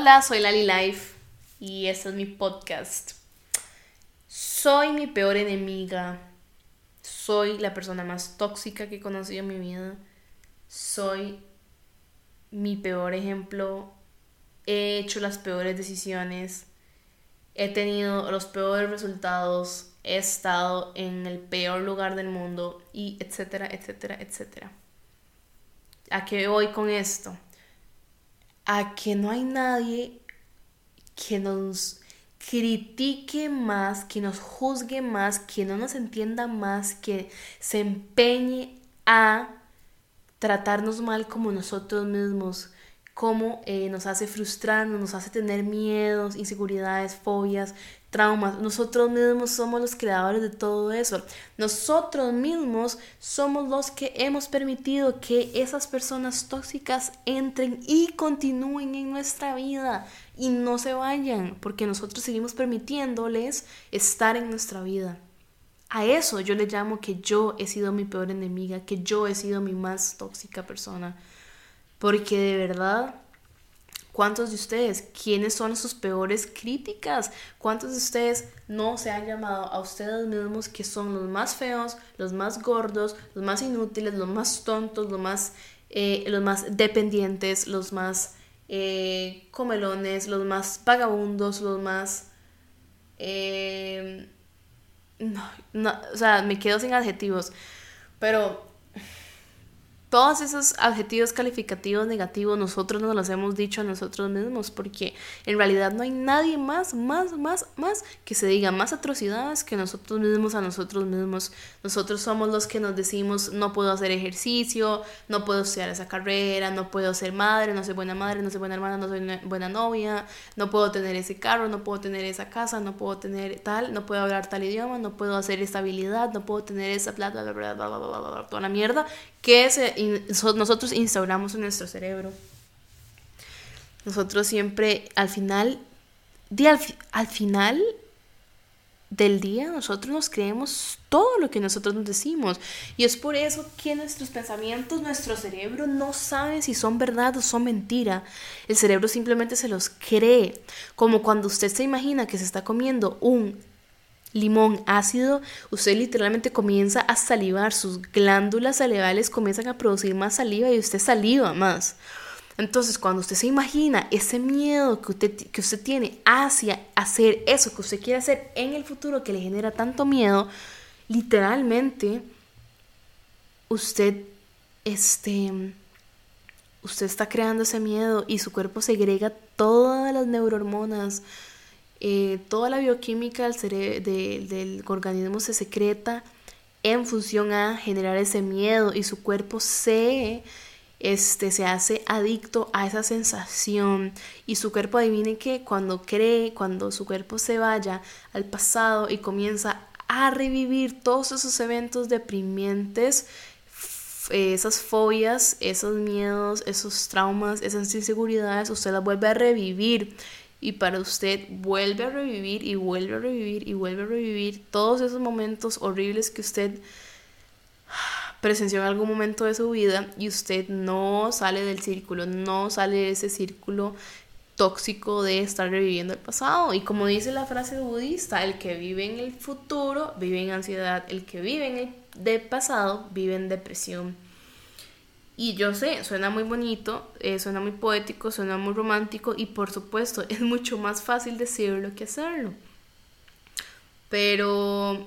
Hola, soy Lali Life y este es mi podcast. Soy mi peor enemiga. Soy la persona más tóxica que he conocido en mi vida. Soy mi peor ejemplo. He hecho las peores decisiones. He tenido los peores resultados. He estado en el peor lugar del mundo y etcétera, etcétera, etcétera. ¿A qué voy con esto? A que no hay nadie que nos critique más, que nos juzgue más, que no nos entienda más, que se empeñe a tratarnos mal como nosotros mismos, como eh, nos hace frustrarnos, nos hace tener miedos, inseguridades, fobias, traumas. Nosotros mismos somos los creadores de todo eso. Nosotros mismos somos los que hemos permitido que esas personas tóxicas entren y continúen en nuestra vida y no se vayan, porque nosotros seguimos permitiéndoles estar en nuestra vida. A eso yo le llamo que yo he sido mi peor enemiga, que yo he sido mi más tóxica persona. Porque de verdad ¿Cuántos de ustedes? ¿Quiénes son sus peores críticas? ¿Cuántos de ustedes no se han llamado a ustedes mismos que son los más feos, los más gordos, los más inútiles, los más tontos, los más, eh, los más dependientes, los más eh, comelones, los más vagabundos, los más... Eh, no, o sea, me quedo sin adjetivos. Pero todos esos adjetivos calificativos negativos nosotros nos los hemos dicho a nosotros mismos porque en realidad no hay nadie más, más, más, más que se diga más atrocidades que nosotros mismos a nosotros mismos. Nosotros somos los que nos decimos no puedo hacer ejercicio, no puedo estudiar esa carrera, no puedo ser madre, no soy buena madre, no soy buena hermana, no soy buena novia, no puedo tener ese carro, no puedo tener esa casa, no puedo tener tal, no puedo hablar tal idioma, no puedo hacer esta habilidad, no puedo tener esa plata, bla, bla, bla, bla, bla, bla, toda la mierda que nosotros instauramos en nuestro cerebro. Nosotros siempre, al final, al, final del día, nosotros nos creemos todo lo que nosotros nos decimos. Y es por eso que nuestros pensamientos, nuestro cerebro no sabe si son verdad o son mentira. El cerebro simplemente se los cree. Como cuando usted se imagina que se está comiendo un limón ácido, usted literalmente comienza a salivar, sus glándulas salivales comienzan a producir más saliva y usted saliva más. Entonces, cuando usted se imagina ese miedo que usted, que usted tiene hacia hacer eso que usted quiere hacer en el futuro que le genera tanto miedo, literalmente usted este usted está creando ese miedo y su cuerpo segrega todas las neurohormonas, eh, toda la bioquímica del, organismo se secreta en función a generar ese miedo y su cuerpo se, este, se hace adicto a esa sensación. Y su cuerpo adivine que cuando cree, cuando su cuerpo se vaya al pasado y comienza a revivir todos esos eventos deprimientes, esas fobias, esos miedos, esos traumas, esas inseguridades, usted las vuelve a revivir y para usted vuelve a revivir y vuelve a revivir y vuelve a revivir todos esos momentos horribles que usted presenció en algún momento de su vida y usted no sale del círculo, no sale de ese círculo tóxico de estar reviviendo el pasado. Y como dice la frase budista, el que vive en el futuro vive en ansiedad, el que vive en el del pasado vive en depresión. Y yo sé, suena muy bonito, eh, suena muy poético, suena muy romántico y por supuesto es mucho más fácil decirlo que hacerlo. Pero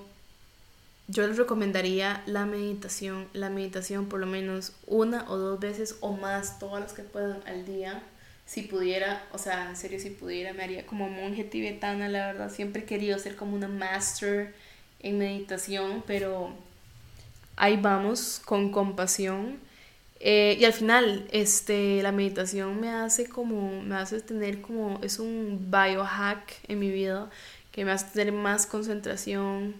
yo les recomendaría la meditación, la meditación por lo menos una o dos veces o más, todas las que puedan al día. Si pudiera, o sea, en serio, si pudiera, me haría como monje tibetana, la verdad. Siempre he querido ser como una master en meditación, pero ahí vamos, con compasión eh, y al final, este, la meditación me hace como, me hace tener como, es un biohack en mi vida que me hace tener más concentración,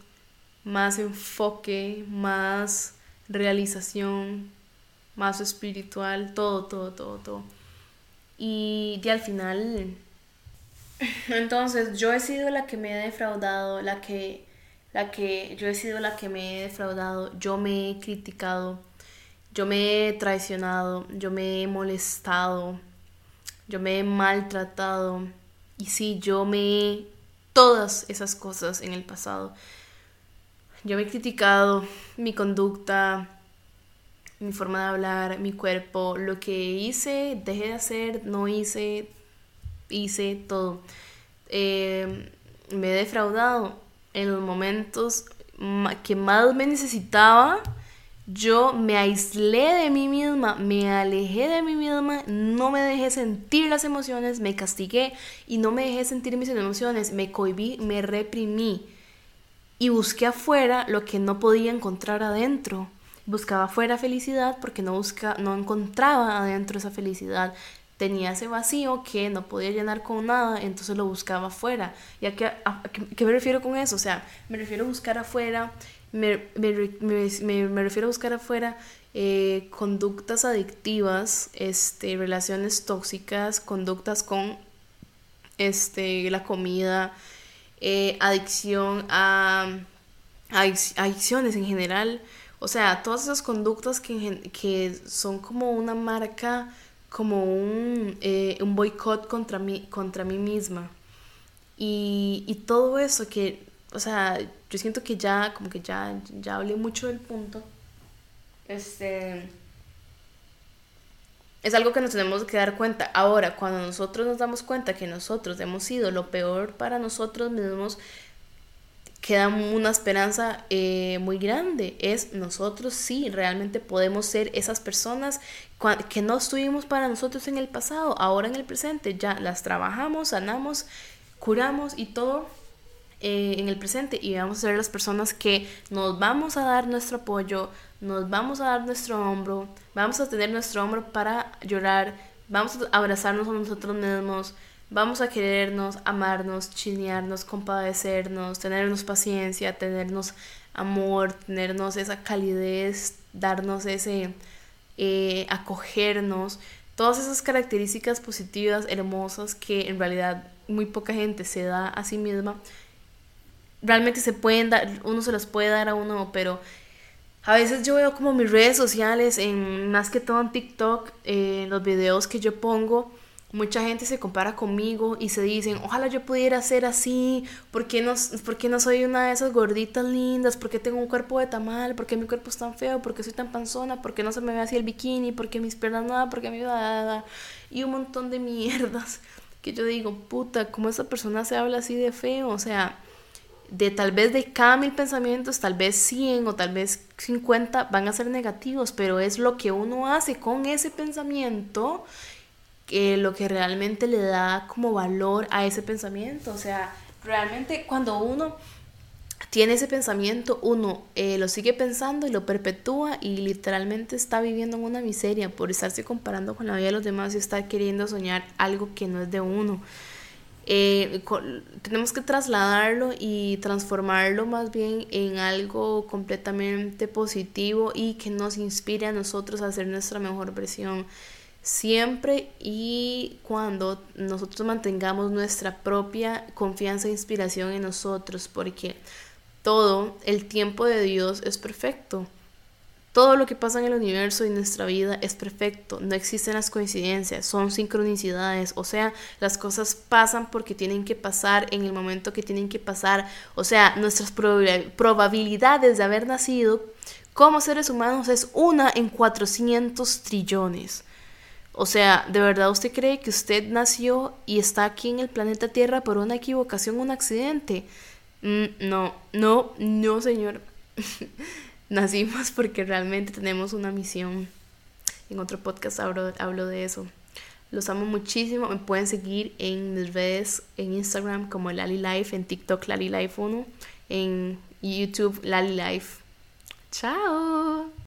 más enfoque, más realización, más espiritual, todo, todo, todo, todo. Y, y al final, entonces yo he sido la que me he defraudado, la que, la que, yo he sido la que me he defraudado, yo me he criticado yo me he traicionado, yo me he molestado, yo me he maltratado y sí, yo me todas esas cosas en el pasado. Yo me he criticado mi conducta, mi forma de hablar, mi cuerpo, lo que hice, dejé de hacer, no hice, hice todo. Eh, me he defraudado en los momentos que más me necesitaba. Yo me aislé de mí misma, me alejé de mí misma, no me dejé sentir las emociones, me castigué y no me dejé sentir mis emociones, me cohibí, me reprimí y busqué afuera lo que no podía encontrar adentro. Buscaba afuera felicidad porque no, busca, no encontraba adentro esa felicidad. Tenía ese vacío que no podía llenar con nada, entonces lo buscaba afuera. ¿Y a qué, qué, me refiero con eso? O sea, me refiero a buscar afuera, me, me, me, me refiero a buscar afuera eh, conductas adictivas, este, relaciones tóxicas, conductas con este, la comida, eh, adicción a, adicciones en general. O sea, todas esas conductas que, que son como una marca, como un, eh, un boicot contra mí, contra mí misma. Y, y, todo eso que, o sea, yo siento que ya, como que ya, ya hablé mucho del punto. Este es algo que nos tenemos que dar cuenta. Ahora, cuando nosotros nos damos cuenta que nosotros hemos sido lo peor para nosotros mismos, queda una esperanza eh, muy grande. Es nosotros sí, realmente podemos ser esas personas que no estuvimos para nosotros en el pasado, ahora en el presente. Ya las trabajamos, sanamos, curamos y todo eh, en el presente y vamos a ser las personas que nos vamos a dar nuestro apoyo, nos vamos a dar nuestro hombro, vamos a tener nuestro hombro para llorar, vamos a abrazarnos a nosotros mismos, vamos a querernos, amarnos, chinearnos, compadecernos, tenernos paciencia, tenernos amor, tenernos esa calidez, darnos ese eh, acogernos, todas esas características positivas, hermosas que en realidad muy poca gente se da a sí misma. Realmente se pueden dar, uno se las puede dar a uno, pero a veces yo veo como mis redes sociales, en, más que todo en TikTok, en los videos que yo pongo, mucha gente se compara conmigo y se dicen, ojalá yo pudiera ser así, ¿por qué no, no soy una de esas gorditas lindas? ¿Por qué tengo un cuerpo de tamal? ¿Por qué mi cuerpo es tan feo? ¿Por qué soy tan panzona? ¿Por qué no se me ve así el bikini? ¿Por qué mis piernas nada? ¿Por qué mi? Y un montón de mierdas que yo digo, puta, ¿cómo esa persona se habla así de feo? O sea de tal vez de cada mil pensamientos, tal vez 100 o tal vez 50 van a ser negativos, pero es lo que uno hace con ese pensamiento que lo que realmente le da como valor a ese pensamiento. O sea, realmente cuando uno tiene ese pensamiento, uno eh, lo sigue pensando y lo perpetúa y literalmente está viviendo en una miseria por estarse comparando con la vida de los demás y estar queriendo soñar algo que no es de uno. Eh, tenemos que trasladarlo y transformarlo más bien en algo completamente positivo y que nos inspire a nosotros a ser nuestra mejor versión siempre y cuando nosotros mantengamos nuestra propia confianza e inspiración en nosotros porque todo el tiempo de Dios es perfecto todo lo que pasa en el universo y nuestra vida es perfecto, no existen las coincidencias, son sincronicidades, o sea, las cosas pasan porque tienen que pasar en el momento que tienen que pasar, o sea, nuestras probabilidades de haber nacido como seres humanos es una en 400 trillones. O sea, ¿de verdad usted cree que usted nació y está aquí en el planeta Tierra por una equivocación, un accidente? Mm, no, no, no, señor. nacimos porque realmente tenemos una misión. En otro podcast hablo, hablo de eso. Los amo muchísimo. Me pueden seguir en mis redes, en Instagram como Lali Life, en TikTok Lali Life 1, en YouTube Lali Life. Chao.